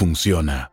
funciona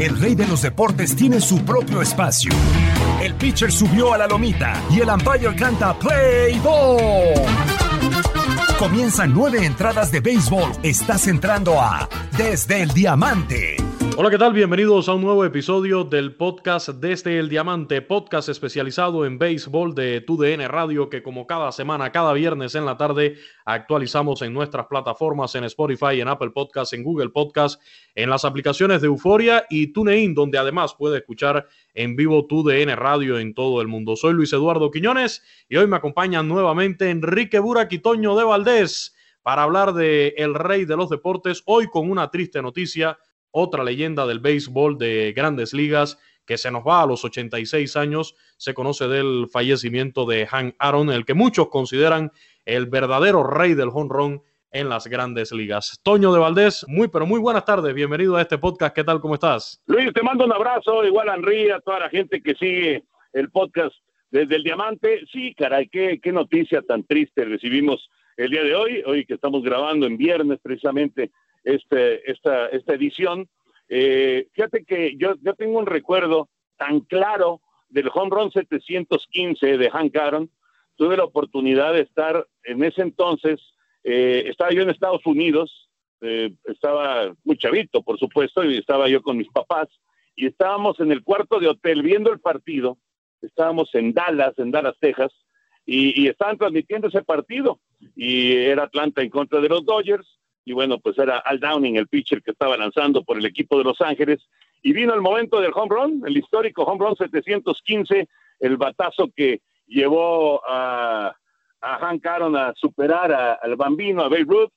El rey de los deportes tiene su propio espacio. El pitcher subió a la lomita y el umpire canta Play Ball. Comienzan nueve entradas de béisbol. Estás entrando a Desde el Diamante. Hola, ¿qué tal? Bienvenidos a un nuevo episodio del podcast Desde el Diamante, podcast especializado en béisbol de TUDN Radio, que como cada semana, cada viernes en la tarde, actualizamos en nuestras plataformas, en Spotify, en Apple Podcasts, en Google Podcasts, en las aplicaciones de Euforia y TuneIn, donde además puede escuchar en vivo TUDN Radio en todo el mundo. Soy Luis Eduardo Quiñones y hoy me acompaña nuevamente Enrique Buraquitoño de Valdés para hablar de el rey de los deportes, hoy con una triste noticia otra leyenda del béisbol de grandes ligas que se nos va a los 86 años. Se conoce del fallecimiento de Hank Aaron, el que muchos consideran el verdadero rey del honrón en las grandes ligas. Toño de Valdés, muy pero muy buenas tardes, bienvenido a este podcast, ¿qué tal, cómo estás? Luis, te mando un abrazo, igual a Henry, a toda la gente que sigue el podcast desde el Diamante. Sí, caray, qué, qué noticia tan triste recibimos el día de hoy, hoy que estamos grabando en viernes precisamente este, esta, esta edición. Eh, fíjate que yo, yo tengo un recuerdo tan claro del home run 715 de Hank Aaron. Tuve la oportunidad de estar en ese entonces, eh, estaba yo en Estados Unidos, eh, estaba muy chavito, por supuesto, y estaba yo con mis papás, y estábamos en el cuarto de hotel viendo el partido. Estábamos en Dallas, en Dallas, Texas, y, y estaban transmitiendo ese partido. Y era Atlanta en contra de los Dodgers y bueno, pues era Al Downing, el pitcher que estaba lanzando por el equipo de Los Ángeles, y vino el momento del home run, el histórico home run 715, el batazo que llevó a, a Hank Aaron a superar al bambino, a Babe Ruth,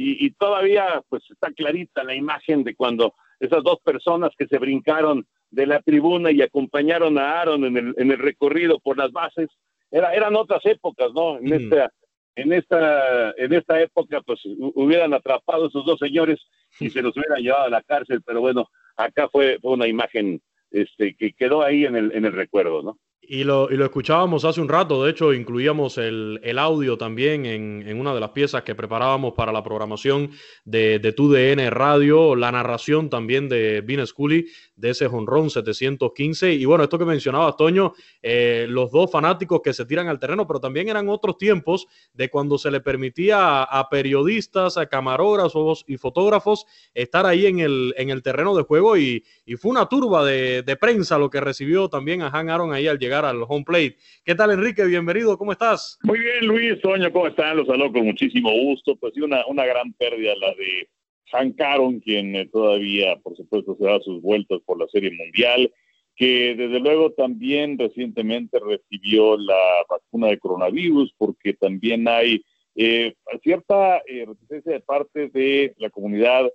y, todavía pues está clarita la imagen de cuando esas dos personas que se brincaron de la tribuna y acompañaron a Aaron en el, en el recorrido por las bases, era, eran otras épocas, ¿no? En esta en esta, en esta época, pues hubieran atrapado a esos dos señores y se los hubieran llevado a la cárcel, pero bueno, acá fue, fue una imagen este, que quedó ahí en el, en el recuerdo, ¿no? Y lo, y lo, escuchábamos hace un rato, de hecho incluíamos el, el audio también en, en, una de las piezas que preparábamos para la programación de, de TUDN Radio, la narración también de Vin Scully de ese jonrón 715. Y bueno, esto que mencionaba Toño, eh, los dos fanáticos que se tiran al terreno, pero también eran otros tiempos de cuando se le permitía a, periodistas, a camarógrafos y fotógrafos estar ahí en el, en el terreno de juego y, y fue una turba de, de prensa lo que recibió también a Han Aaron ahí al llegar al home plate. ¿Qué tal, Enrique? Bienvenido, ¿cómo estás? Muy bien, Luis, Toño, ¿cómo están? Los saludo con muchísimo gusto. Pues sí, una, una gran pérdida la de Hank Aaron, quien eh, todavía, por supuesto, se da sus vueltas por la Serie Mundial, que desde luego también recientemente recibió la vacuna de coronavirus, porque también hay eh, cierta eh, resistencia de parte de la comunidad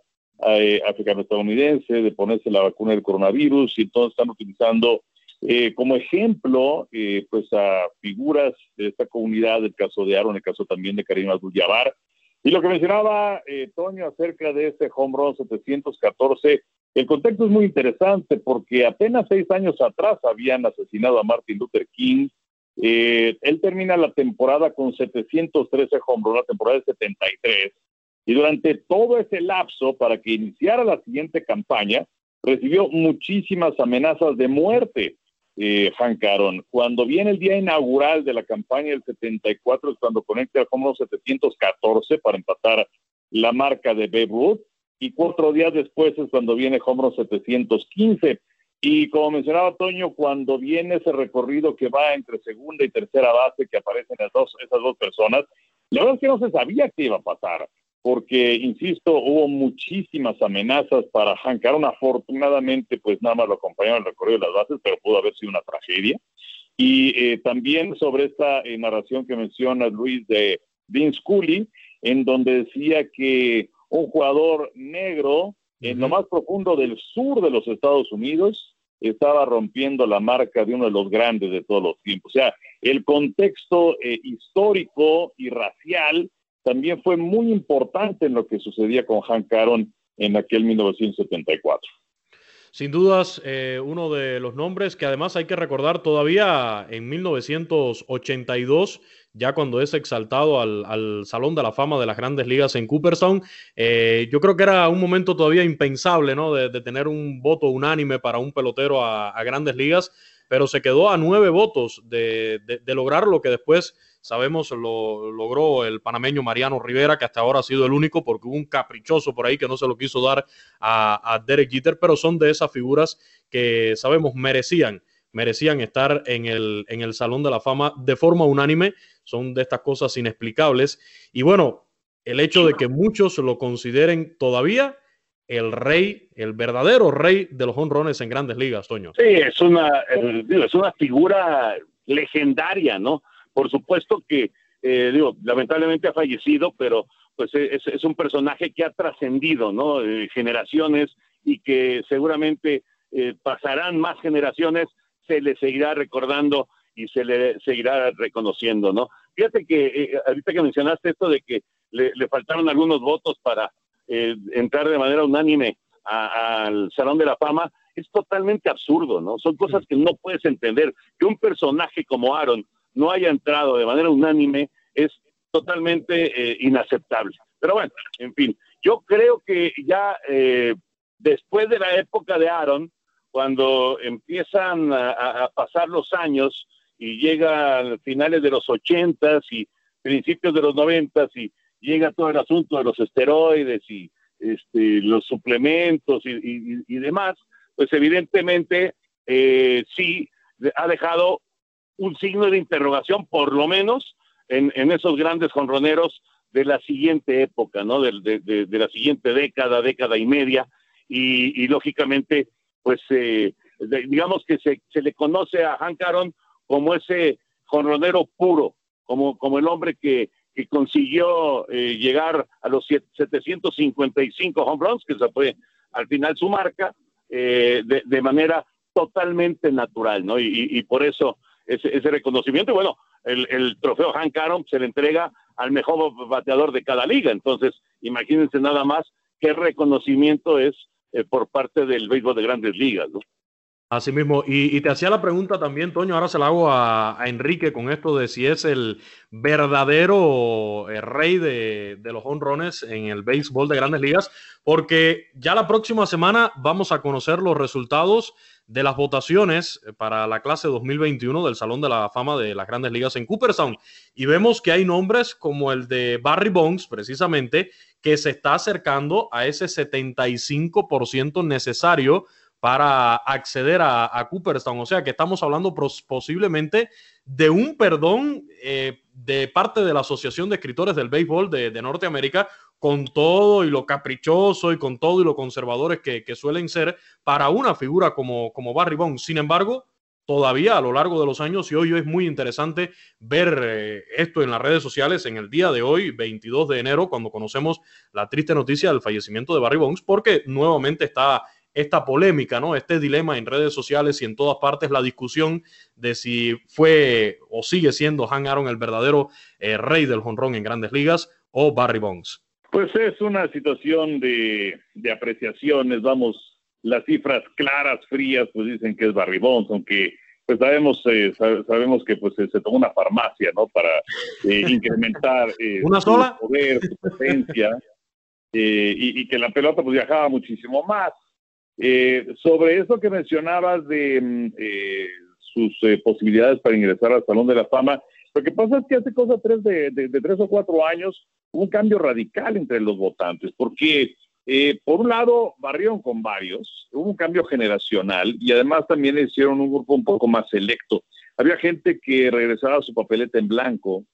eh, africano-estadounidense de ponerse la vacuna del coronavirus y entonces están utilizando eh, como ejemplo eh, pues a figuras de esta comunidad, el caso de Aaron, el caso también de Karim Abdul-Jabbar. Y lo que mencionaba eh, Toño acerca de este home run 714, el contexto es muy interesante porque apenas seis años atrás habían asesinado a Martin Luther King. Eh, él termina la temporada con 713 home run, la temporada de 73. Y durante todo ese lapso, para que iniciara la siguiente campaña, recibió muchísimas amenazas de muerte, eh, Hank Aaron. Cuando viene el día inaugural de la campaña del 74, es cuando conecta el home run 714 para empatar la marca de Babe Ruth, y cuatro días después es cuando viene home run 715. Y como mencionaba Toño, cuando viene ese recorrido que va entre segunda y tercera base, que aparecen las dos, esas dos personas, la verdad es que no se sabía qué iba a pasar porque, insisto, hubo muchísimas amenazas para Hank Aaron. Afortunadamente, pues nada más lo acompañaron en el recorrido de las bases, pero pudo haber sido una tragedia. Y eh, también sobre esta eh, narración que menciona Luis de Vince Cooley, en donde decía que un jugador negro en lo más profundo del sur de los Estados Unidos estaba rompiendo la marca de uno de los grandes de todos los tiempos. O sea, el contexto eh, histórico y racial también fue muy importante en lo que sucedía con Hank Aaron en aquel 1974. Sin dudas, eh, uno de los nombres que además hay que recordar todavía en 1982, ya cuando es exaltado al, al Salón de la Fama de las Grandes Ligas en Cooperstown, eh, yo creo que era un momento todavía impensable, ¿no? De, de tener un voto unánime para un pelotero a, Grandes Ligas, pero se quedó a nueve votos de, de lograr lo que después sabemos lo logró el panameño Mariano Rivera, que hasta ahora ha sido el único porque hubo un caprichoso por ahí que no se lo quiso dar a, Derek Jeter, pero son de esas figuras que sabemos merecían merecían estar en el, en el Salón de la Fama de forma unánime. Son de estas cosas inexplicables. Y bueno, el hecho de que muchos lo consideren todavía el rey, el verdadero rey de los honrones en grandes ligas, Toño. Sí, es una, es una figura legendaria, ¿no? Por supuesto que, eh, digo, lamentablemente ha fallecido, pero pues es, es un personaje que ha trascendido, ¿no? Eh, generaciones y que seguramente eh, pasarán más generaciones, se le seguirá recordando y se le seguirá reconociendo, ¿no? Fíjate que eh, ahorita que mencionaste esto de que le, le faltaron algunos votos para eh, entrar de manera unánime al Salón de la Fama, es totalmente absurdo, ¿no? Son cosas que no puedes entender. Que un personaje como Aaron no haya entrado de manera unánime es totalmente eh, inaceptable. Pero bueno, en fin, yo creo que ya eh, después de la época de Aaron, cuando empiezan a, pasar los años y llegan finales de los ochentas y principios de los noventas y llega todo el asunto de los esteroides y este, los suplementos y demás, pues evidentemente eh, sí ha dejado un signo de interrogación, por lo menos, en, en esos grandes jonroneros de la siguiente época, ¿no? De, de, de, la siguiente década, década y media, y, lógicamente, pues, eh, digamos que se, se, le conoce a Hank Aaron como ese jonronero puro, como, como el hombre que, que consiguió eh, llegar a los 755 home runs, que se fue al final su marca, eh, de, de, manera totalmente natural, ¿no? Y por eso ese, ese, reconocimiento, y bueno, el, el trofeo Hank Aaron se le entrega al mejor bateador de cada liga, entonces imagínense nada más qué reconocimiento es eh, por parte del béisbol de grandes ligas. Así mismo, y, te hacía la pregunta también, Toño, ahora se la hago a, Enrique con esto de si es el verdadero eh, rey de, de, los honrones en el béisbol de grandes ligas, porque ya la próxima semana vamos a conocer los resultados de las votaciones para la clase 2021 del Salón de la Fama de las grandes ligas en Cooperstown. Y vemos que hay nombres como el de Barry Bonds, precisamente, que se está acercando a ese 75% necesario para acceder a, Cooperstown. O sea que estamos hablando posiblemente de un perdón eh, de parte de la Asociación de Escritores del Béisbol de, Norteamérica con todo y lo caprichoso y con todo y lo conservadores que, suelen ser para una figura como, como Barry Bonds. Sin embargo, todavía a lo largo de los años y hoy es muy interesante ver eh, esto en las redes sociales en el día de hoy, 22 de enero, cuando conocemos la triste noticia del fallecimiento de Barry Bonds, porque nuevamente está esta polémica, ¿no? Este dilema en redes sociales y en todas partes, la discusión de si fue o sigue siendo Han Aaron el verdadero eh, rey del jonrón en grandes ligas o Barry Bonds. Pues es una situación de, de apreciaciones, vamos, las cifras claras, frías, pues dicen que es Barry Bonds, aunque pues sabemos eh, sabemos que pues se tomó una farmacia, ¿no? Para eh, incrementar eh, ¿Una su sola? poder, su potencia, y, y, que la pelota pues viajaba muchísimo más. sobre eso que mencionabas de mm, sus posibilidades para ingresar al Salón de la Fama, lo que pasa es que hace cosa tres de, de, de tres o cuatro años un cambio radical entre los votantes, porque eh, por un lado, barrieron con varios, hubo un cambio generacional y además también hicieron un grupo un poco más selecto. Había gente que regresaba a su papeleta en blanco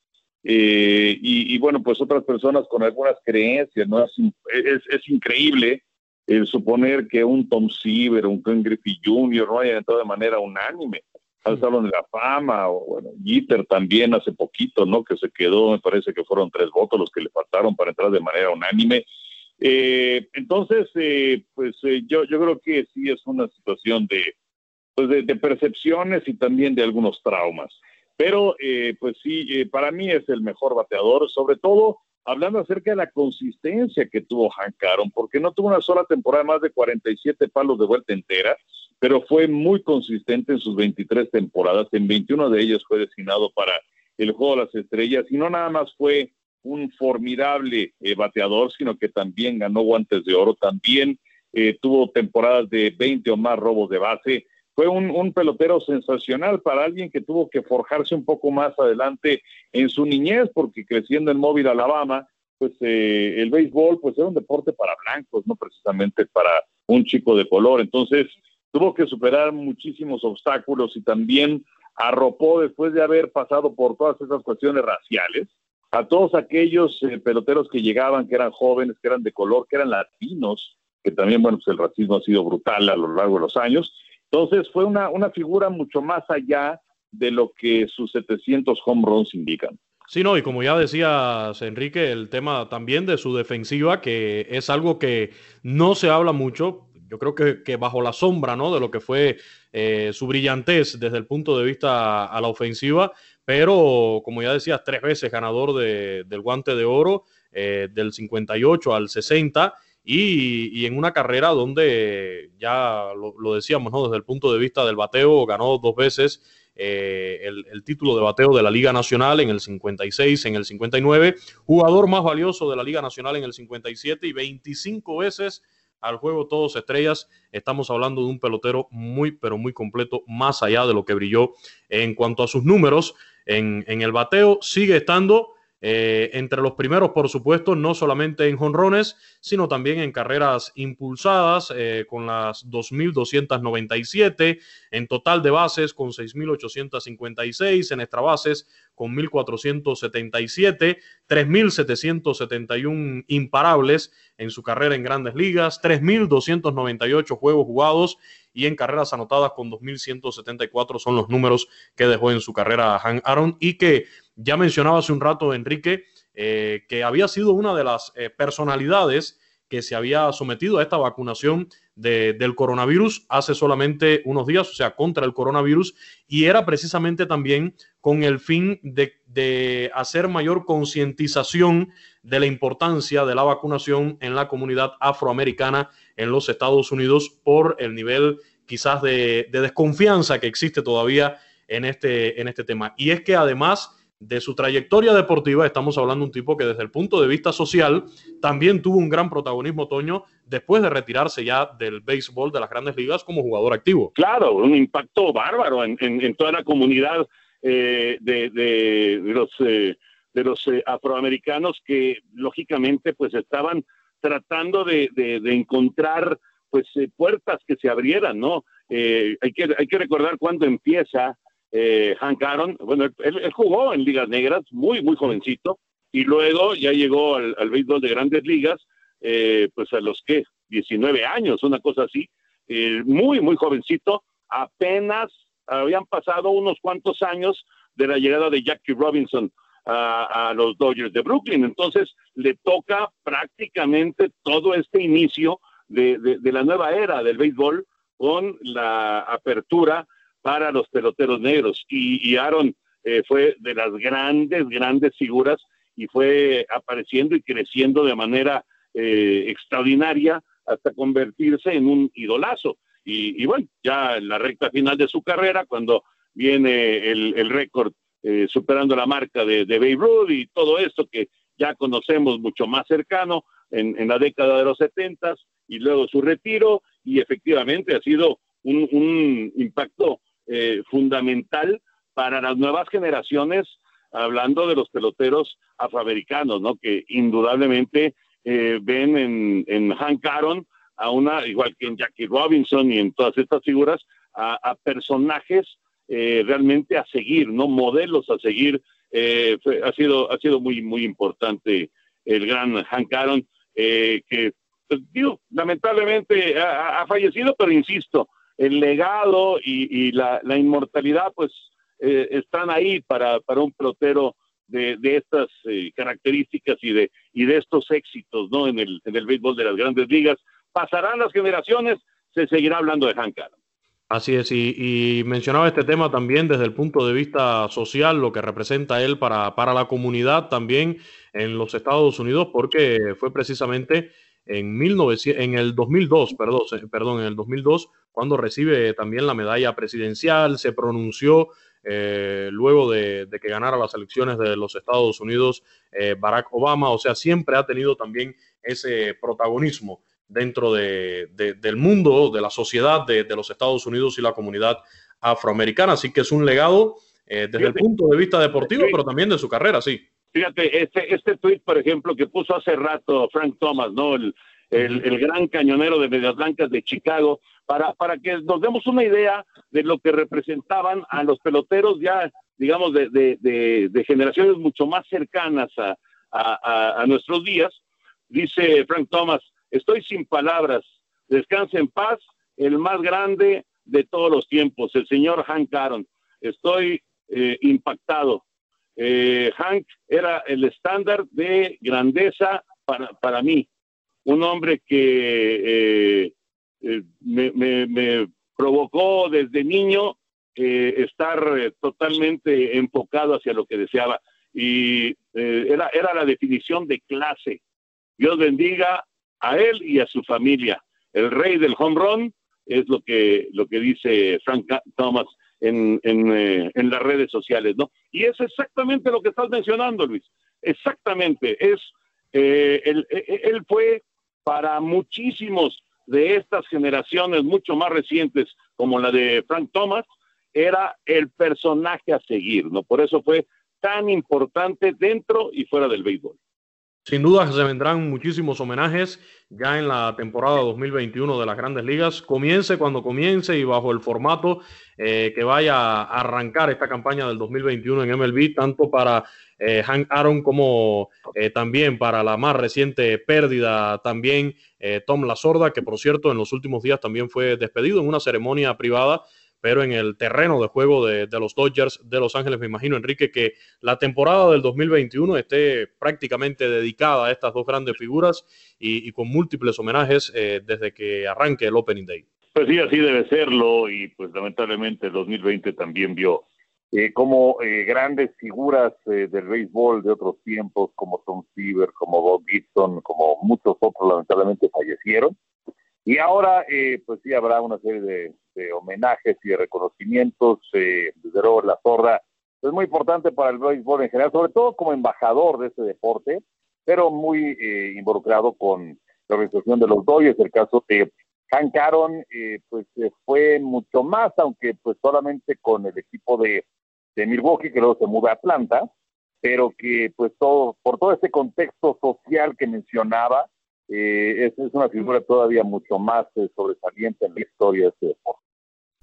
eh, y, bueno, pues otras personas con algunas creencias, ¿no? Es, increíble el suponer que un Tom Seaver, un Ken Griffey Jr. no hayan entrado de manera unánime al Salón de la Fama, o bueno, Jeter también hace poquito, ¿no? Que se quedó, me parece que fueron tres votos los que le faltaron para entrar de manera unánime. Eh, entonces, eh, pues eh, yo, yo creo que sí es una situación de, pues de, percepciones y también de algunos traumas. Pero, pues sí, para mí es el mejor bateador, sobre todo hablando acerca de la consistencia que tuvo Hank Aaron, porque no tuvo una sola temporada más de 47 palos de vuelta entera, pero fue muy consistente en sus 23 temporadas. En 21 de ellas fue designado para el Juego de las Estrellas y no nada más fue un formidable eh, bateador, sino que también ganó guantes de oro, también eh, tuvo temporadas de 20 o más robos de base. Fue un, pelotero sensacional para alguien que tuvo que forjarse un poco más adelante en su niñez, porque creciendo en Móvil, Alabama, pues eh, el béisbol pues era un deporte para blancos, no precisamente para un chico de color. Entonces tuvo que superar muchísimos obstáculos y también arropó después de haber pasado por todas esas cuestiones raciales, a todos aquellos eh, peloteros que llegaban, que eran jóvenes, que eran de color, que eran latinos, que también, bueno, pues el racismo ha sido brutal a lo largo de los años. Entonces fue una, una figura mucho más allá de lo que sus 700 home runs indican. Sí, no, y como ya decías, Enrique, el tema también de su defensiva, que es algo que no se habla mucho, yo creo que, bajo la sombra ¿no? de lo que fue eh, su brillantez desde el punto de vista a la ofensiva, pero como ya decías, tres veces ganador del guante de oro, eh, del 58 al 60, y, en una carrera donde ya lo, decíamos, ¿no? desde el punto de vista del bateo, ganó dos veces eh, el, el, título de bateo de la Liga Nacional en el 56, en el 59, jugador más valioso de la Liga Nacional en el 57 y 25 veces al juego todos estrellas. Estamos hablando de un pelotero muy, pero muy completo, más allá de lo que brilló en cuanto a sus números en, el bateo. Sigue estando eh, entre los primeros, por supuesto, no solamente en jonrones, sino también en carreras impulsadas, eh, con las 2.297, en total de bases con 6.856, en extra bases con 1.477, 3.771 imparables en su carrera en grandes ligas, 3.298 juegos jugados y en carreras anotadas con 2.174 son los números que dejó en su carrera Han Aaron y que ya mencionaba hace un rato Enrique eh, que había sido una de las eh, personalidades que se había sometido a esta vacunación del coronavirus hace solamente unos días, o sea, contra el coronavirus, y era precisamente también con el fin de, hacer mayor concientización de la importancia de la vacunación en la comunidad afroamericana en los Estados Unidos por el nivel quizás de, de desconfianza que existe todavía en este, en este tema. Y es que además de su trayectoria deportiva, estamos hablando de un tipo que desde el punto de vista social también tuvo un gran protagonismo, Toño, después de retirarse ya del béisbol de las grandes ligas como jugador activo. Claro, un impacto bárbaro en, toda la comunidad eh, de, los, eh, de los eh, afroamericanos que lógicamente pues estaban tratando de, encontrar pues puertas que se abrieran, ¿no? hay, que, hay que recordar cuándo empieza eh, Hank Aaron, bueno, él, jugó en ligas negras, muy, muy jovencito, y luego ya llegó al, béisbol de grandes ligas, eh, pues a los que 19 años, una cosa así, eh, muy, muy jovencito, apenas habían pasado unos cuantos años de la llegada de Jackie Robinson a, los Dodgers de Brooklyn. Entonces le toca prácticamente todo este inicio de, la nueva era del béisbol con la apertura para los peloteros negros. Y, Aaron eh, fue de las grandes, grandes figuras y fue apareciendo y creciendo de manera eh, extraordinaria hasta convertirse en un idolazo. Y, bueno, ya en la recta final de su carrera, cuando viene el, récord eh, superando la marca de, de Babe Ruth y todo esto que ya conocemos mucho más cercano en, la década de los setentas y luego su retiro y efectivamente ha sido un, impacto eh, fundamental para las nuevas generaciones, hablando de los peloteros afroamericanos, ¿no? Que indudablemente eh, ven en, en Hank Aaron a una, igual que en Jackie Robinson y en todas estas figuras, a, personajes eh, realmente a seguir, ¿no? Modelos a seguir. Eh, ha sido, ha sido muy, muy importante el gran Hank Aaron, que, pues, lamentablemente ha, fallecido, pero insisto, el legado y, la, inmortalidad, pues, están ahí para, para un pelotero de, estas eh, características y de, y de estos éxitos ¿no? en, el, en el béisbol de las grandes ligas. Pasarán las generaciones, se seguirá hablando de Hank Aaron. Así es, y, mencionaba este tema también desde el punto de vista social, lo que representa él para, para la comunidad también en los Estados Unidos, porque fue precisamente en, 1900, en el 2002, perdón, perdón, en el 2002, cuando recibe también la medalla presidencial, se pronunció eh, luego de, que ganara las elecciones de los Estados Unidos eh, Barack Obama. O sea, siempre ha tenido también ese protagonismo dentro del mundo, de la sociedad de, los Estados Unidos y la comunidad afroamericana. Así que es un legado eh, desde el punto de vista deportivo, pero también de su carrera, sí. Fíjate, este, este tweet, por ejemplo, que puso hace rato Frank Thomas, ¿no? El, el, gran cañonero de Medias Blancas de Chicago, para, para que nos demos una idea de lo que representaban a los peloteros ya, digamos, de, de, generaciones mucho más cercanas a, a, a, nuestros días. Dice Frank Thomas, estoy sin palabras, descanse en paz, el más grande de todos los tiempos, el señor Hank Aaron. Estoy eh, impactado. Eh, Hank era el estándar de grandeza para, para mí un hombre que eh, eh, me, provocó desde niño estar totalmente enfocado hacia lo que deseaba. Y era, era la definición de clase. Dios bendiga a él y a su familia. El rey del home run es lo que, lo que dice Frank Thomas en, en, en las redes sociales, ¿no? Y es exactamente lo que estás mencionando, Luis. Exactamente. Es, él, él fue para muchísimos de estas generaciones mucho más recientes, como la de Frank Thomas, era el personaje a seguir, ¿no? Por eso fue tan importante dentro y fuera del béisbol. Sin duda se vendrán muchísimos homenajes ya en la temporada 2021 de las grandes ligas. Comience cuando comience y bajo el formato eh, que vaya a arrancar esta campaña del 2021 en MLB, tanto para eh, Hank Aaron como eh, también para la más reciente pérdida también eh, Tom La Sorda, que por cierto en los últimos días también fue despedido en una ceremonia privada, pero en el terreno de juego de, los Dodgers de Los Ángeles. Me imagino, Enrique, que la temporada del 2021 esté prácticamente dedicada a estas dos grandes figuras y, con múltiples homenajes desde que arranque el Opening Day. Pues sí, así debe serlo y pues lamentablemente el 2020 también vio eh, como eh, grandes figuras eh, del béisbol de otros tiempos, como Tom Seaver, como Bob Gibson, como muchos otros, lamentablemente fallecieron. Y ahora, pues sí, habrá una serie de, homenajes y de reconocimientos. desde luego, la zorra es muy importante para el béisbol en general, sobre todo como embajador de este deporte, pero muy involucrado con la organización de los Dodgers, el caso de Hank Aaron, pues fue mucho más, aunque pues solamente con el equipo de de Milwaukee, que luego se muda a Atlanta, pero que pues todo, por todo este contexto social que mencionaba, eh, es, una figura todavía mucho más eh, sobresaliente en la historia de este deporte.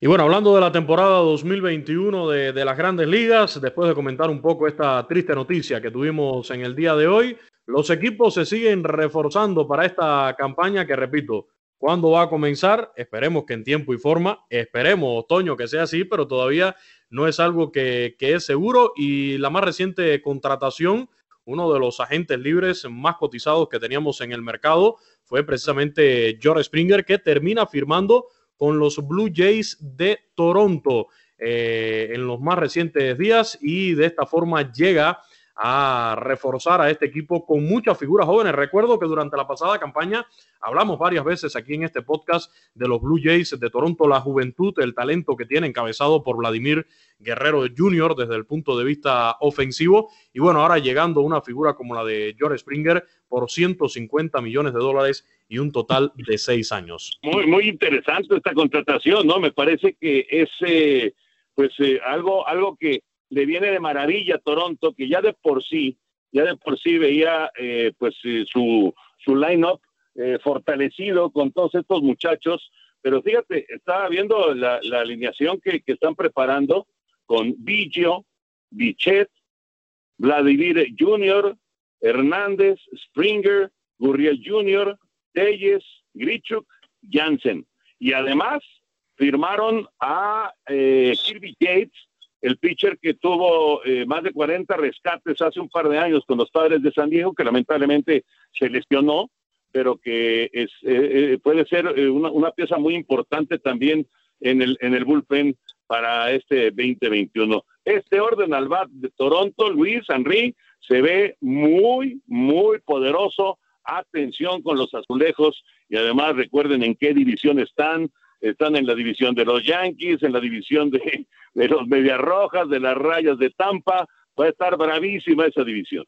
Y bueno, hablando de la temporada 2021 de, de, las grandes ligas, después de comentar un poco esta triste noticia que tuvimos en el día de hoy, los equipos se siguen reforzando para esta campaña que, repito, ¿cuándo va a comenzar? Esperemos que en tiempo y forma, esperemos otoño que sea así, pero todavía no es algo que, que es seguro y la más reciente contratación, uno de los agentes libres más cotizados que teníamos en el mercado, fue precisamente George Springer, que termina firmando con los Blue Jays de Toronto eh, en los más recientes días y de esta forma llega a reforzar a este equipo con muchas figuras jóvenes. Recuerdo que durante la pasada campaña hablamos varias veces aquí en este podcast de los Blue Jays de Toronto, la juventud, el talento que tiene encabezado por Vladimir Guerrero Jr. desde el punto de vista ofensivo. Y bueno, ahora llegando una figura como la de George Springer por 150 millones de dólares y un total de seis años. Muy, muy interesante esta contratación, ¿no? Me parece que es eh, pues eh, algo, algo que le viene de maravilla a Toronto, que ya de por sí, ya de por sí veía eh, pues eh, su, su line-up eh, fortalecido con todos estos muchachos, pero fíjate, estaba viendo la, la alineación que, que, están preparando con Biggio, Bichet, Vladimir Jr., Hernández, Springer, Gurriel Jr., Telles, Grichuk, Jansen. Y además firmaron a Kirby Gates, el pitcher que tuvo eh, más de 40 rescates hace un par de años con los padres de San Diego, que lamentablemente se lesionó, pero que eh, eh puede ser eh, una, pieza muy importante también en el, en el bullpen para este 2021. Este orden al bat de Toronto, Luis Henry, se ve muy, muy poderoso. Atención con los azulejos y además recuerden en qué división están están en la división de los Yankees, en la división de, de los Medias Rojas, de las Rayas de Tampa. Va a estar bravísima esa división.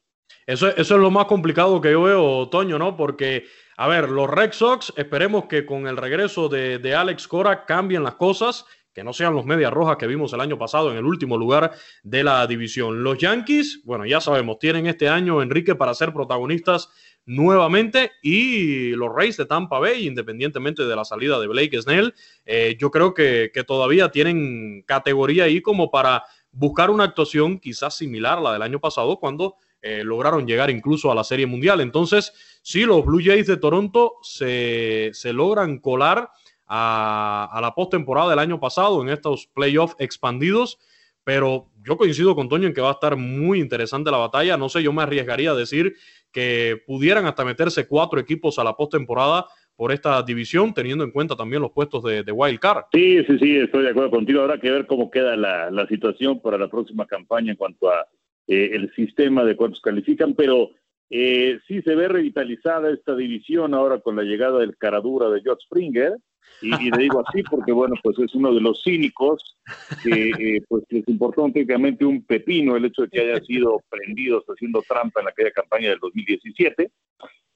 Eso, eso es lo más complicado que yo veo, Toño, ¿no? Porque, a ver, los Red Sox, esperemos que con el regreso de, de Alex Cora cambien las cosas, que no sean los Medias Rojas que vimos el año pasado en el último lugar de la división. Los Yankees, bueno, ya sabemos, tienen este año, Enrique, para ser protagonistas nuevamente y los Rays de Tampa Bay, independientemente de la salida de Blake Snell, eh, yo creo que, que, todavía tienen categoría ahí como para buscar una actuación quizás similar a la del año pasado cuando eh, lograron llegar incluso a la Serie Mundial. Entonces, sí, los Blue Jays de Toronto se, se logran colar a, a la postemporada del año pasado en estos playoffs expandidos pero yo coincido con Toño en que va a estar muy interesante la batalla. No sé, yo me arriesgaría a decir que pudieran hasta meterse cuatro equipos a la postemporada por esta división, teniendo en cuenta también los puestos de, de, Wild Card. Sí, sí, sí, estoy de acuerdo contigo. Habrá que ver cómo queda la, situación para la próxima campaña en cuanto a eh, el sistema de cuántos califican, pero eh, sí se ve revitalizada esta división ahora con la llegada del caradura de George Springer. Y, le digo así porque, bueno, pues es uno de los cínicos que eh, pues les importó técnicamente un pepino el hecho de que haya sido prendidos haciendo trampa en aquella campaña del 2017.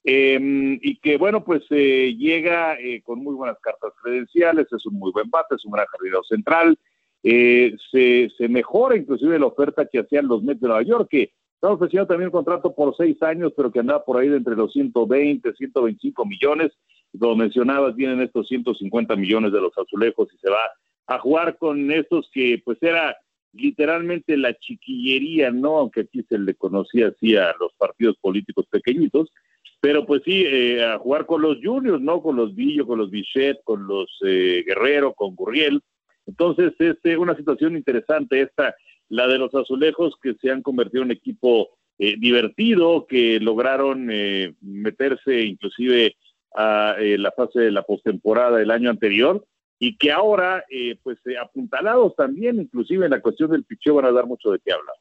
Eh, y que, bueno, pues eh, llega eh, con muy buenas cartas credenciales, es un muy buen bate, es un gran jardinero central. Eh, se, se mejora inclusive la oferta que hacían los Mets de Nueva York, que están ofreciendo también un contrato por seis años, pero que andaba por ahí de entre los 120, 125 millones como mencionabas, vienen estos 150 millones de los azulejos y se va a jugar con estos que pues era literalmente la chiquillería, ¿no? Aunque aquí se le conocía así a los partidos políticos pequeñitos, pero pues sí, eh, a jugar con los juniors, ¿no? Con los Villo, con los Bichet, con los eh, Guerrero, con Gurriel. Entonces es eh, una situación interesante esta, la de los azulejos que se han convertido en equipo eh, divertido, que lograron eh, meterse inclusive a eh, la fase de la postemporada del año anterior y que ahora, eh, pues eh, apuntalados también, inclusive en la cuestión del picheo, van a dar mucho de qué hablar.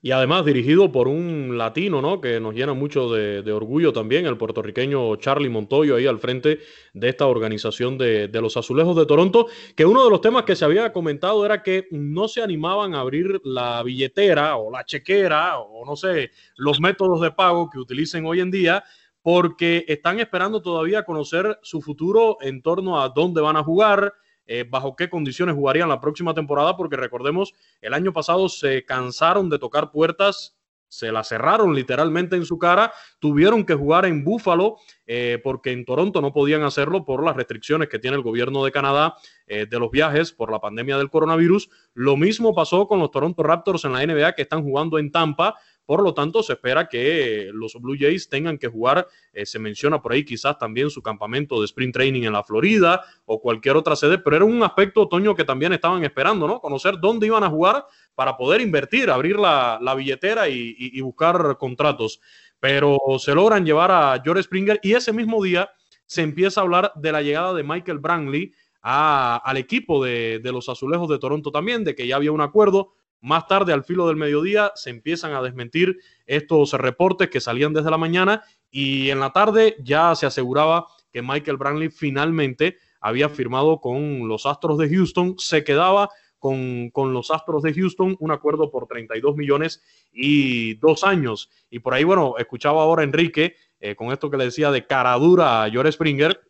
Y además dirigido por un latino, ¿no? Que nos llena mucho de, orgullo también, el puertorriqueño Charlie Montoyo ahí al frente de esta organización de, de, los Azulejos de Toronto, que uno de los temas que se había comentado era que no se animaban a abrir la billetera o la chequera o no sé, los métodos de pago que utilicen hoy en día porque están esperando todavía conocer su futuro en torno a dónde van a jugar, eh, bajo qué condiciones jugarían la próxima temporada, porque recordemos, el año pasado se cansaron de tocar puertas, se la cerraron literalmente en su cara, tuvieron que jugar en Búfalo, eh, porque en Toronto no podían hacerlo por las restricciones que tiene el gobierno de Canadá eh, de los viajes por la pandemia del coronavirus. Lo mismo pasó con los Toronto Raptors en la NBA que están jugando en Tampa por lo tanto, se espera que los Blue Jays tengan que jugar, eh, se menciona por ahí quizás también su campamento de sprint training en la Florida o cualquier otra sede, pero era un aspecto otoño que también estaban esperando, ¿no? Conocer dónde iban a jugar para poder invertir, abrir la, billetera y, buscar contratos. Pero se logran llevar a George Springer y ese mismo día se empieza a hablar de la llegada de Michael Brantley al equipo de, de, los Azulejos de Toronto también, de que ya había un acuerdo. Más tarde, al filo del mediodía, se empiezan a desmentir estos reportes que salían desde la mañana y en la tarde ya se aseguraba que Michael Brantley finalmente había firmado con los Astros de Houston, se quedaba con, los Astros de Houston un acuerdo por 32 millones y dos años. Y por ahí, bueno, escuchaba ahora Enrique eh, con esto que le decía de cara dura a George Springer,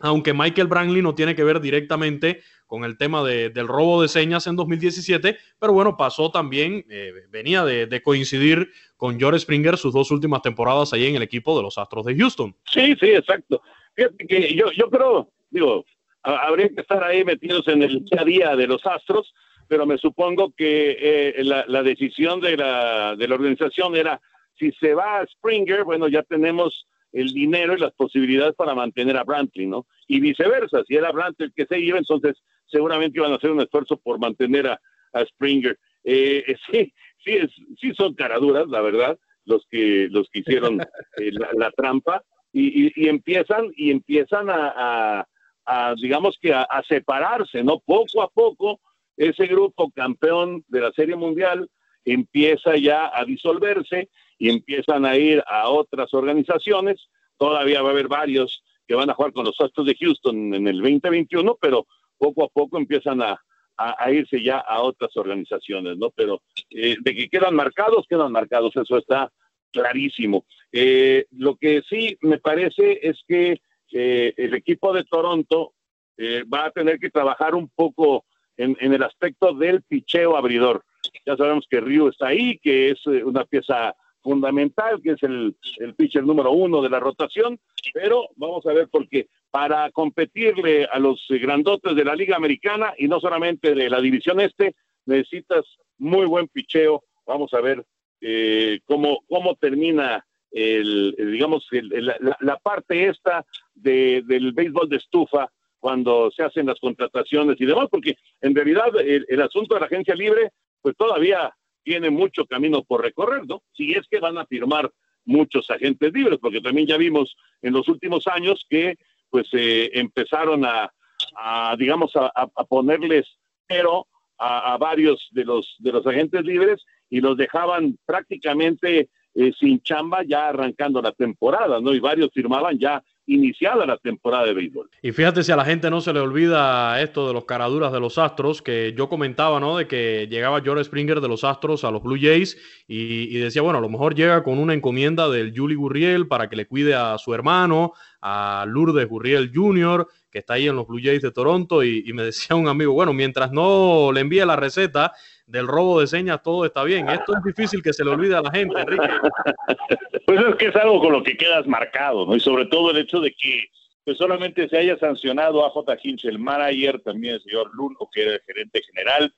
aunque Michael Brantley no tiene que ver directamente con el tema del robo de señas en 2017, pero bueno, pasó también, eh, venía de, coincidir con George Springer sus dos últimas temporadas ahí en el equipo de los Astros de Houston. Sí, sí, exacto. Fíjate que yo, yo creo, digo, habría que estar ahí metidos en el día a día de los Astros, pero me supongo que eh, la, decisión de la, de la organización era, si se va a Springer, bueno, ya tenemos el dinero y las posibilidades para mantener a Brantley, ¿no? Y viceversa, si era Brantley el que se iba, entonces seguramente iban a hacer un esfuerzo por mantener a, Springer. Eh, eh, sí, sí, sí son caraduras, la verdad, los que los que hicieron eh, la, trampa y, empiezan y empiezan a, digamos que a, separarse, ¿no? Poco a poco ese grupo campeón de la Serie Mundial empieza ya a disolverse y empiezan a ir a otras organizaciones. Todavía va a haber varios que van a jugar con los Astros de Houston en el 2021, pero poco a poco empiezan a, irse ya a otras organizaciones, ¿no? Pero eh, de que quedan marcados, quedan marcados, eso está clarísimo. Eh, lo que sí me parece es que eh, el equipo de Toronto va a tener que trabajar un poco en, en, el aspecto del picheo abridor. Ya sabemos que Ryu está ahí, que es una pieza fundamental, que es el, el pitcher número uno de la rotación, pero vamos a ver porque para competirle a los grandotes de la Liga Americana y no solamente de la División Este, necesitas muy buen picheo. Vamos a ver eh, cómo, cómo termina el, digamos, la, parte esta de, del béisbol de estufa cuando se hacen las contrataciones y demás, porque en realidad el, el asunto de la agencia libre, pues todavía tiene mucho camino por recorrer, ¿no? Si es que van a firmar muchos agentes libres, porque también ya vimos en los últimos años que pues eh, empezaron a, digamos, a, ponerles pero a, varios de los, de los agentes libres y los dejaban prácticamente eh, sin chamba ya arrancando la temporada, ¿no? Y varios firmaban ya iniciada la temporada de béisbol. Y fíjate si a la gente no se le olvida esto de los caraduras de los Astros, que yo comentaba, ¿no? De que llegaba George Springer de los Astros a los Blue Jays y, decía, bueno, a lo mejor llega con una encomienda del Julie Gurriel para que le cuide a su hermano, a Lourdes Gurriel Jr., que está ahí en los Blue Jays de Toronto, y, y me decía un amigo, bueno, mientras no le envíe la receta, del robo de señas todo está bien. Esto es difícil que se le olvide a la gente, Enrique. Pues es que es algo con lo que quedas marcado, ¿no? Y sobre todo el hecho de que pues solamente se haya sancionado a J. Hinch, el manager, también el señor Luno, que era el gerente general,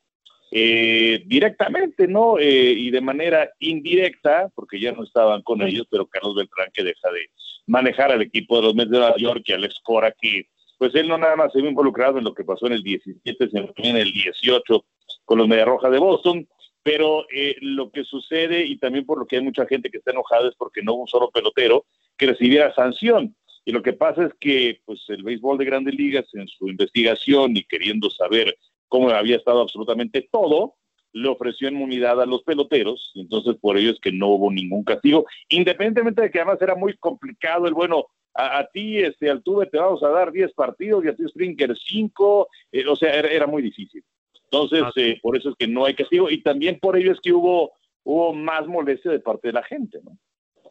eh, directamente, ¿no? Eh, y de manera indirecta, porque ya no estaban con ellos, pero Carlos Beltrán que deja de manejar al equipo de los Mets de Nueva York y Alex Cora, que pues él no nada más se vio involucrado en lo que pasó en el 17, sino también en el 18 con los Media Roja de Boston, pero eh, lo que sucede y también por lo que hay mucha gente que está enojada es porque no hubo un solo pelotero que recibiera sanción. Y lo que pasa es que pues el béisbol de grandes ligas en su investigación y queriendo saber cómo había estado absolutamente todo, le ofreció inmunidad a los peloteros, y entonces por ello es que no hubo ningún castigo, independientemente de que además era muy complicado el bueno, a, ti, este, Altuve, te vamos a dar 10 partidos y a ti, Springer, 5, eh, o sea, era, muy difícil. Entonces, eh, por eso es que no hay castigo, y también por ello es que hubo, hubo más molestia de parte de la gente, ¿no?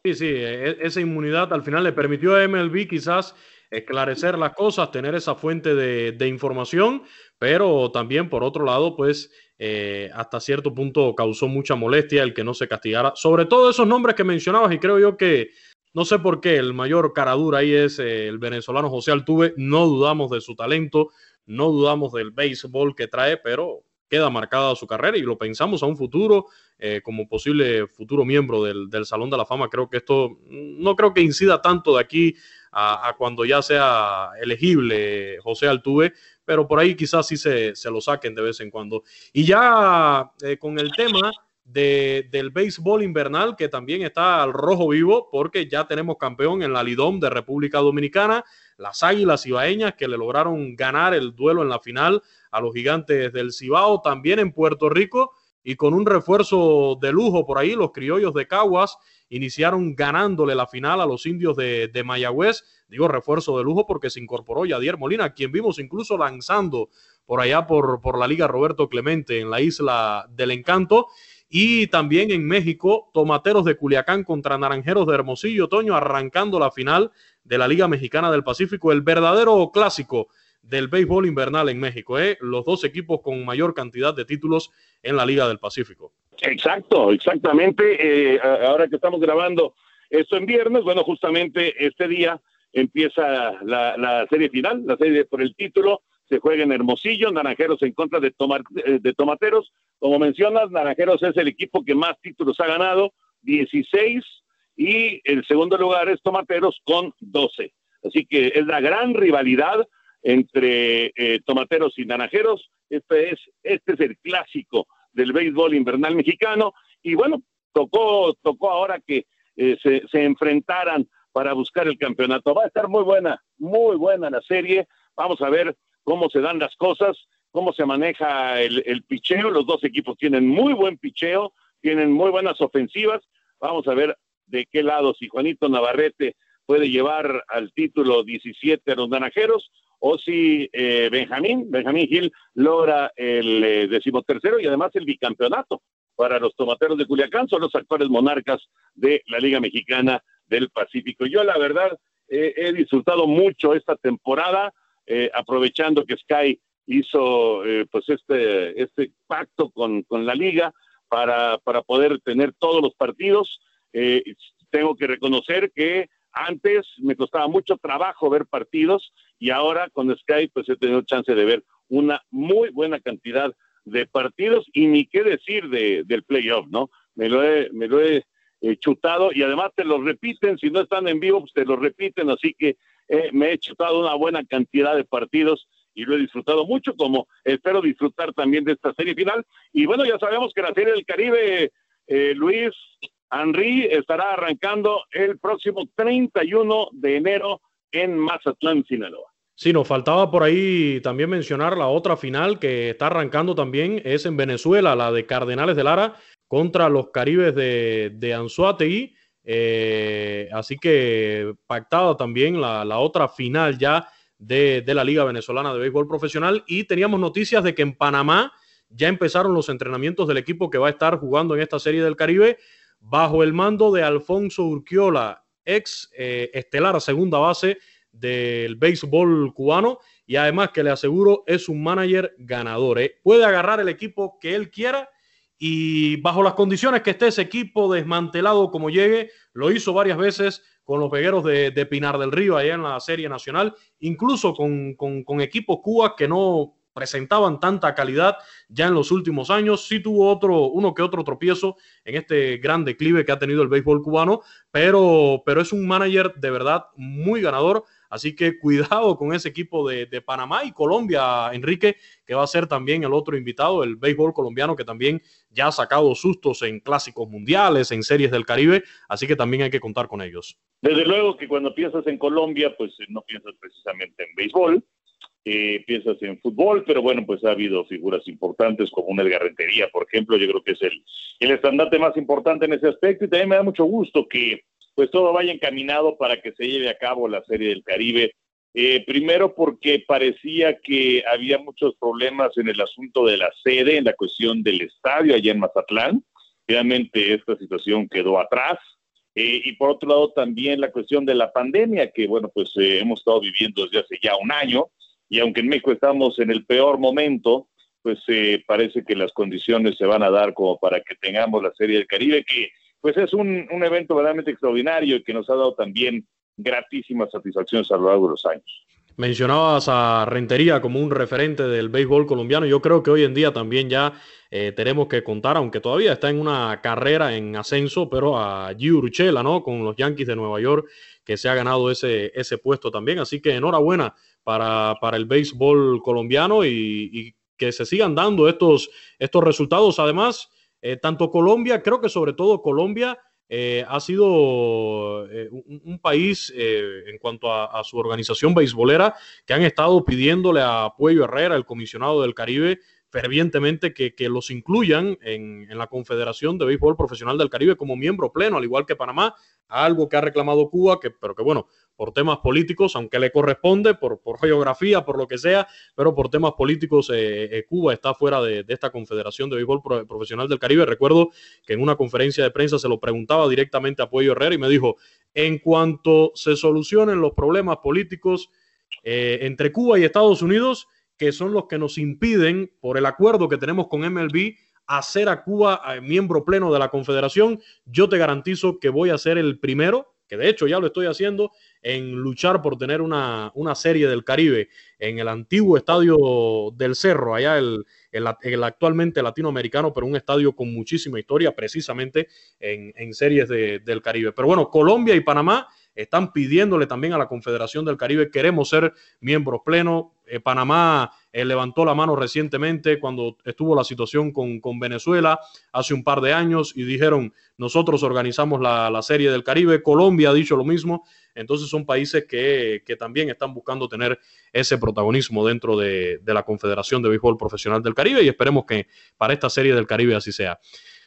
Sí, sí, e, esa inmunidad al final le permitió a MLB quizás esclarecer las cosas, tener esa fuente de, información, pero también por otro lado, pues eh, hasta cierto punto causó mucha molestia el que no se castigara, sobre todo esos nombres que mencionabas y creo yo que no sé por qué el mayor caradura ahí es eh, el venezolano José Altuve, no dudamos de su talento, no dudamos del béisbol que trae, pero queda marcada su carrera y lo pensamos a un futuro eh, como posible futuro miembro del, del, Salón de la Fama. Creo que esto no creo que incida tanto de aquí a, cuando ya sea elegible José Altuve, pero por ahí quizás sí se, se lo saquen de vez en cuando. Y ya eh, con el tema de, del béisbol invernal, que también está al rojo vivo, porque ya tenemos campeón en la Lidom de República Dominicana, las Águilas Ibaeñas que le lograron ganar el duelo en la final a los gigantes del Cibao, también en Puerto Rico y con un refuerzo de lujo por ahí, los criollos de Caguas iniciaron ganándole la final a los indios de, Mayagüez. Digo refuerzo de lujo porque se incorporó Yadier Molina, quien vimos incluso lanzando por allá por, por la Liga Roberto Clemente en la isla del Encanto. Y también en México, Tomateros de Culiacán contra Naranjeros de Hermosillo, Otoño, arrancando la final de la Liga Mexicana del Pacífico, el verdadero clásico del béisbol invernal en México, ¿eh? los dos equipos con mayor cantidad de títulos en la Liga del Pacífico. Exacto, exactamente. Eh, ahora que estamos grabando esto en viernes, bueno, justamente este día empieza la, serie final, la serie por el título, se juega en Hermosillo, Naranjeros en contra de, tomar, eh, de Tomateros. Como mencionas, Naranjeros es el equipo que más títulos ha ganado, 16, y el segundo lugar es Tomateros con 12. Así que es la gran rivalidad entre eh, tomateros y naranjeros. Este es, este es el clásico del béisbol invernal mexicano. Y bueno, tocó, tocó ahora que eh, se, se, enfrentaran para buscar el campeonato. Va a estar muy buena, muy buena la serie. Vamos a ver cómo se dan las cosas, cómo se maneja el, el picheo. Los dos equipos tienen muy buen picheo, tienen muy buenas ofensivas. Vamos a ver de qué lado, si Juanito Navarrete puede llevar al título 17 a los naranjeros o si eh, Benjamín, Benjamín Gil logra el eh, decimotercero y además el bicampeonato para los tomateros de Culiacán, son los actuales monarcas de la Liga Mexicana del Pacífico. Yo la verdad he disfrutado mucho esta temporada, eh, aprovechando que Sky hizo pues este, este pacto con, con la liga para, para poder tener todos los partidos. Tengo que reconocer que antes me costaba mucho trabajo ver partidos y ahora con Skype pues he tenido chance de ver una muy buena cantidad de partidos y ni qué decir de, del playoff, ¿no? Me lo he, me lo he eh, chutado y además te lo repiten, si no están en vivo, pues te lo repiten, así que eh, me he chutado una buena cantidad de partidos y lo he disfrutado mucho, como espero disfrutar también de esta serie final. Y bueno, ya sabemos que la serie del Caribe, eh, Luis, Henry estará arrancando el próximo 31 de enero en Mazatlán, Sinaloa. Sí, nos faltaba por ahí también mencionar la otra final que está arrancando también, es en Venezuela, la de Cardenales de Lara contra los Caribes de, de. Eh, así que pactada también la, otra final ya de, la Liga Venezolana de Béisbol Profesional. Y teníamos noticias de que en Panamá ya empezaron los entrenamientos del equipo que va a estar jugando en esta serie del Caribe bajo el mando de Alfonso Urquiola, ex eh, estelar segunda base del béisbol cubano y además que le aseguro es un manager ganador. ¿eh? Puede agarrar el equipo que él quiera y bajo las condiciones que esté ese equipo desmantelado como llegue, lo hizo varias veces con los pegueros de, Pinar del Río allá en la Serie Nacional, incluso con, con, con equipos cubas que no presentaban tanta calidad ya en los últimos años. Sí tuvo otro, uno que otro tropiezo en este gran declive que ha tenido el béisbol cubano, pero, pero es un manager de verdad muy ganador. Así que cuidado con ese equipo de, de, Panamá y Colombia, Enrique, que va a ser también el otro invitado, el béisbol colombiano, que también ya ha sacado sustos en clásicos mundiales, en series del Caribe, así que también hay que contar con ellos. Desde luego que cuando piensas en Colombia, pues no piensas precisamente en béisbol, eh, piensas en fútbol, pero bueno, pues ha habido figuras importantes como una Rentería, por ejemplo, yo creo que es el, el estandarte más importante en ese aspecto y también me da mucho gusto que pues todo vaya encaminado para que se lleve a cabo la Serie del Caribe. Eh, primero porque parecía que había muchos problemas en el asunto de la sede, en la cuestión del estadio allá en Mazatlán. Realmente esta situación quedó atrás. Eh, y por otro lado también la cuestión de la pandemia, que bueno, pues eh, hemos estado viviendo desde hace ya un año, y aunque en México estamos en el peor momento, pues parece que las condiciones se van a dar como para que tengamos la Serie del Caribe, que pues es un, un evento verdaderamente extraordinario y que nos ha dado también gratísimas satisfacciones a lo largo de los años. Mencionabas a Rentería como un referente del béisbol colombiano. Yo creo que hoy en día también ya eh, tenemos que contar, aunque todavía está en una carrera en ascenso, pero a G. Urchela, ¿no? Con los Yankees de Nueva York, que se ha ganado ese, ese puesto también. Así que enhorabuena para, para el béisbol colombiano y, que se sigan dando estos, estos resultados. Además, eh, tanto Colombia, creo que sobre todo Colombia, eh, ha sido eh, un, país eh, en cuanto a, su organización beisbolera que han estado pidiéndole a Puello Herrera, el comisionado del Caribe, fervientemente que, los incluyan en, la Confederación de Béisbol Profesional del Caribe como miembro pleno, al igual que Panamá, algo que ha reclamado Cuba, que, pero que bueno, por temas políticos, aunque le corresponde, por, por geografía, por lo que sea, pero por temas políticos, eh, eh, Cuba está fuera de, esta Confederación de Béisbol Profesional del Caribe. Recuerdo que en una conferencia de prensa se lo preguntaba directamente a Puello Herrera y me dijo, en cuanto se solucionen los problemas políticos eh, entre Cuba y Estados Unidos, que son los que nos impiden, por el acuerdo que tenemos con MLB, hacer a Cuba miembro pleno de la Confederación, yo te garantizo que voy a ser el primero, que de hecho ya lo estoy haciendo, en luchar por tener una, una serie del Caribe en el antiguo estadio del Cerro, allá el, el, actualmente latinoamericano, pero un estadio con muchísima historia precisamente en, series de, del Caribe. Pero bueno, Colombia y Panamá están pidiéndole también a la Confederación del Caribe, queremos ser miembros plenos. Eh, Panamá eh, levantó la mano recientemente cuando estuvo la situación con, con, Venezuela hace un par de años y dijeron, nosotros organizamos la, la, Serie del Caribe, Colombia ha dicho lo mismo, entonces son países que, que también están buscando tener ese protagonismo dentro de, de la Confederación de Béisbol Profesional del Caribe y esperemos que para esta Serie del Caribe así sea.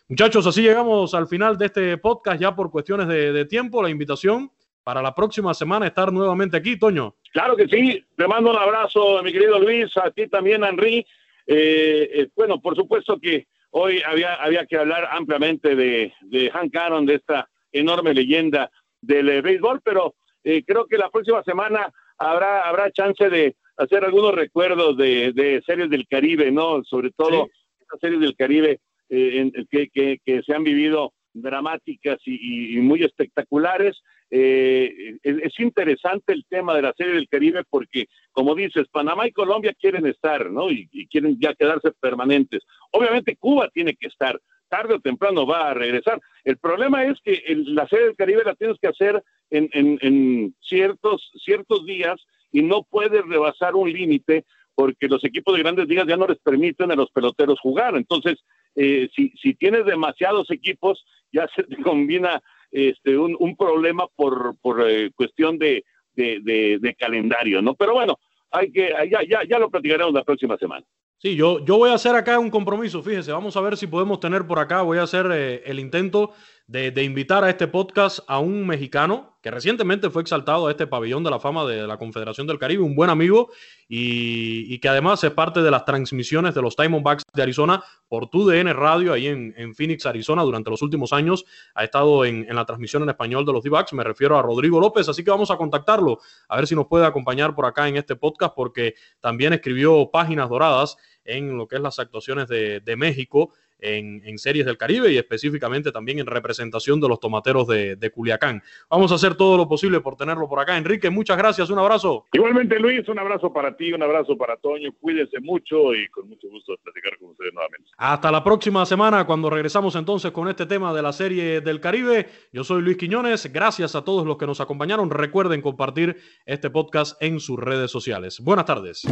Muchachos, así llegamos al final de este podcast ya por cuestiones de, de tiempo. La invitación para la próxima semana estar nuevamente aquí, Toño. Claro que sí, te mando un abrazo, mi querido Luis, a ti también, Henry. Eh, eh, bueno, por supuesto que hoy había, había que hablar ampliamente de, de Hank Aaron, de esta enorme leyenda del eh, béisbol, pero creo que la próxima semana habrá, habrá chance de hacer algunos recuerdos de, de series del Caribe, ¿no? Sobre todo estas series del Caribe en, que, que, que se han vivido dramáticas y, muy espectaculares. Eh, es, interesante el tema de la Serie del Caribe porque, como dices, Panamá y Colombia quieren estar, ¿no? Y, quieren ya quedarse permanentes. Obviamente Cuba tiene que estar, tarde o temprano va a regresar. El problema es que la Serie del Caribe la tienes que hacer en, ciertos, ciertos días y no puedes rebasar un límite porque los equipos de grandes ligas ya no les permiten a los peloteros jugar. Entonces, eh, si, si tienes demasiados equipos, ya se te combina este, un, problema por, por eh, cuestión de, de, de, calendario, ¿no? Pero bueno, hay que, ya, ya, ya lo platicaremos la próxima semana. Sí, yo, yo voy a hacer acá un compromiso, fíjese, vamos a ver si podemos tener por acá, voy a hacer eh, el intento de, invitar a este podcast a un mexicano que recientemente fue exaltado a este pabellón de la fama de la Confederación del Caribe, un buen amigo y, que además es parte de las transmisiones de los Diamondbacks de Arizona por TUDN Radio ahí en, Phoenix, Arizona, durante los últimos años. Ha estado en, la transmisión en español de los D-Backs, me refiero a Rodrigo López, así que vamos a contactarlo, a ver si nos puede acompañar por acá en este podcast, porque también escribió páginas doradas en lo que es las actuaciones de, de México en, series del Caribe y específicamente también en representación de los tomateros de, Culiacán. Vamos a hacer todo lo posible por tenerlo por acá. Enrique, muchas gracias, un abrazo. Igualmente, Luis, un abrazo para ti, un abrazo para Toño. Cuídense mucho y con mucho gusto de platicar con ustedes nuevamente. Hasta la próxima semana, cuando regresamos entonces con este tema de la serie del Caribe. Yo soy Luis Quiñones. Gracias a todos los que nos acompañaron. Recuerden compartir este podcast en sus redes sociales. Buenas tardes.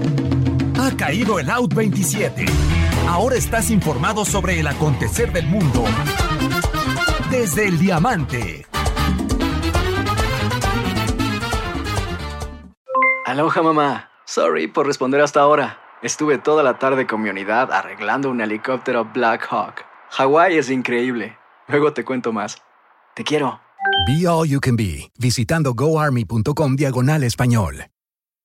Ha caído el Out 27. Ahora estás informado sobre el acontecer del mundo desde el diamante. Aloha mamá. Sorry por responder hasta ahora. Estuve toda la tarde con mi unidad arreglando un helicóptero Black Hawk. Hawái es increíble. Luego te cuento más. Te quiero. Be All You Can Be, visitando goarmy.com diagonal español.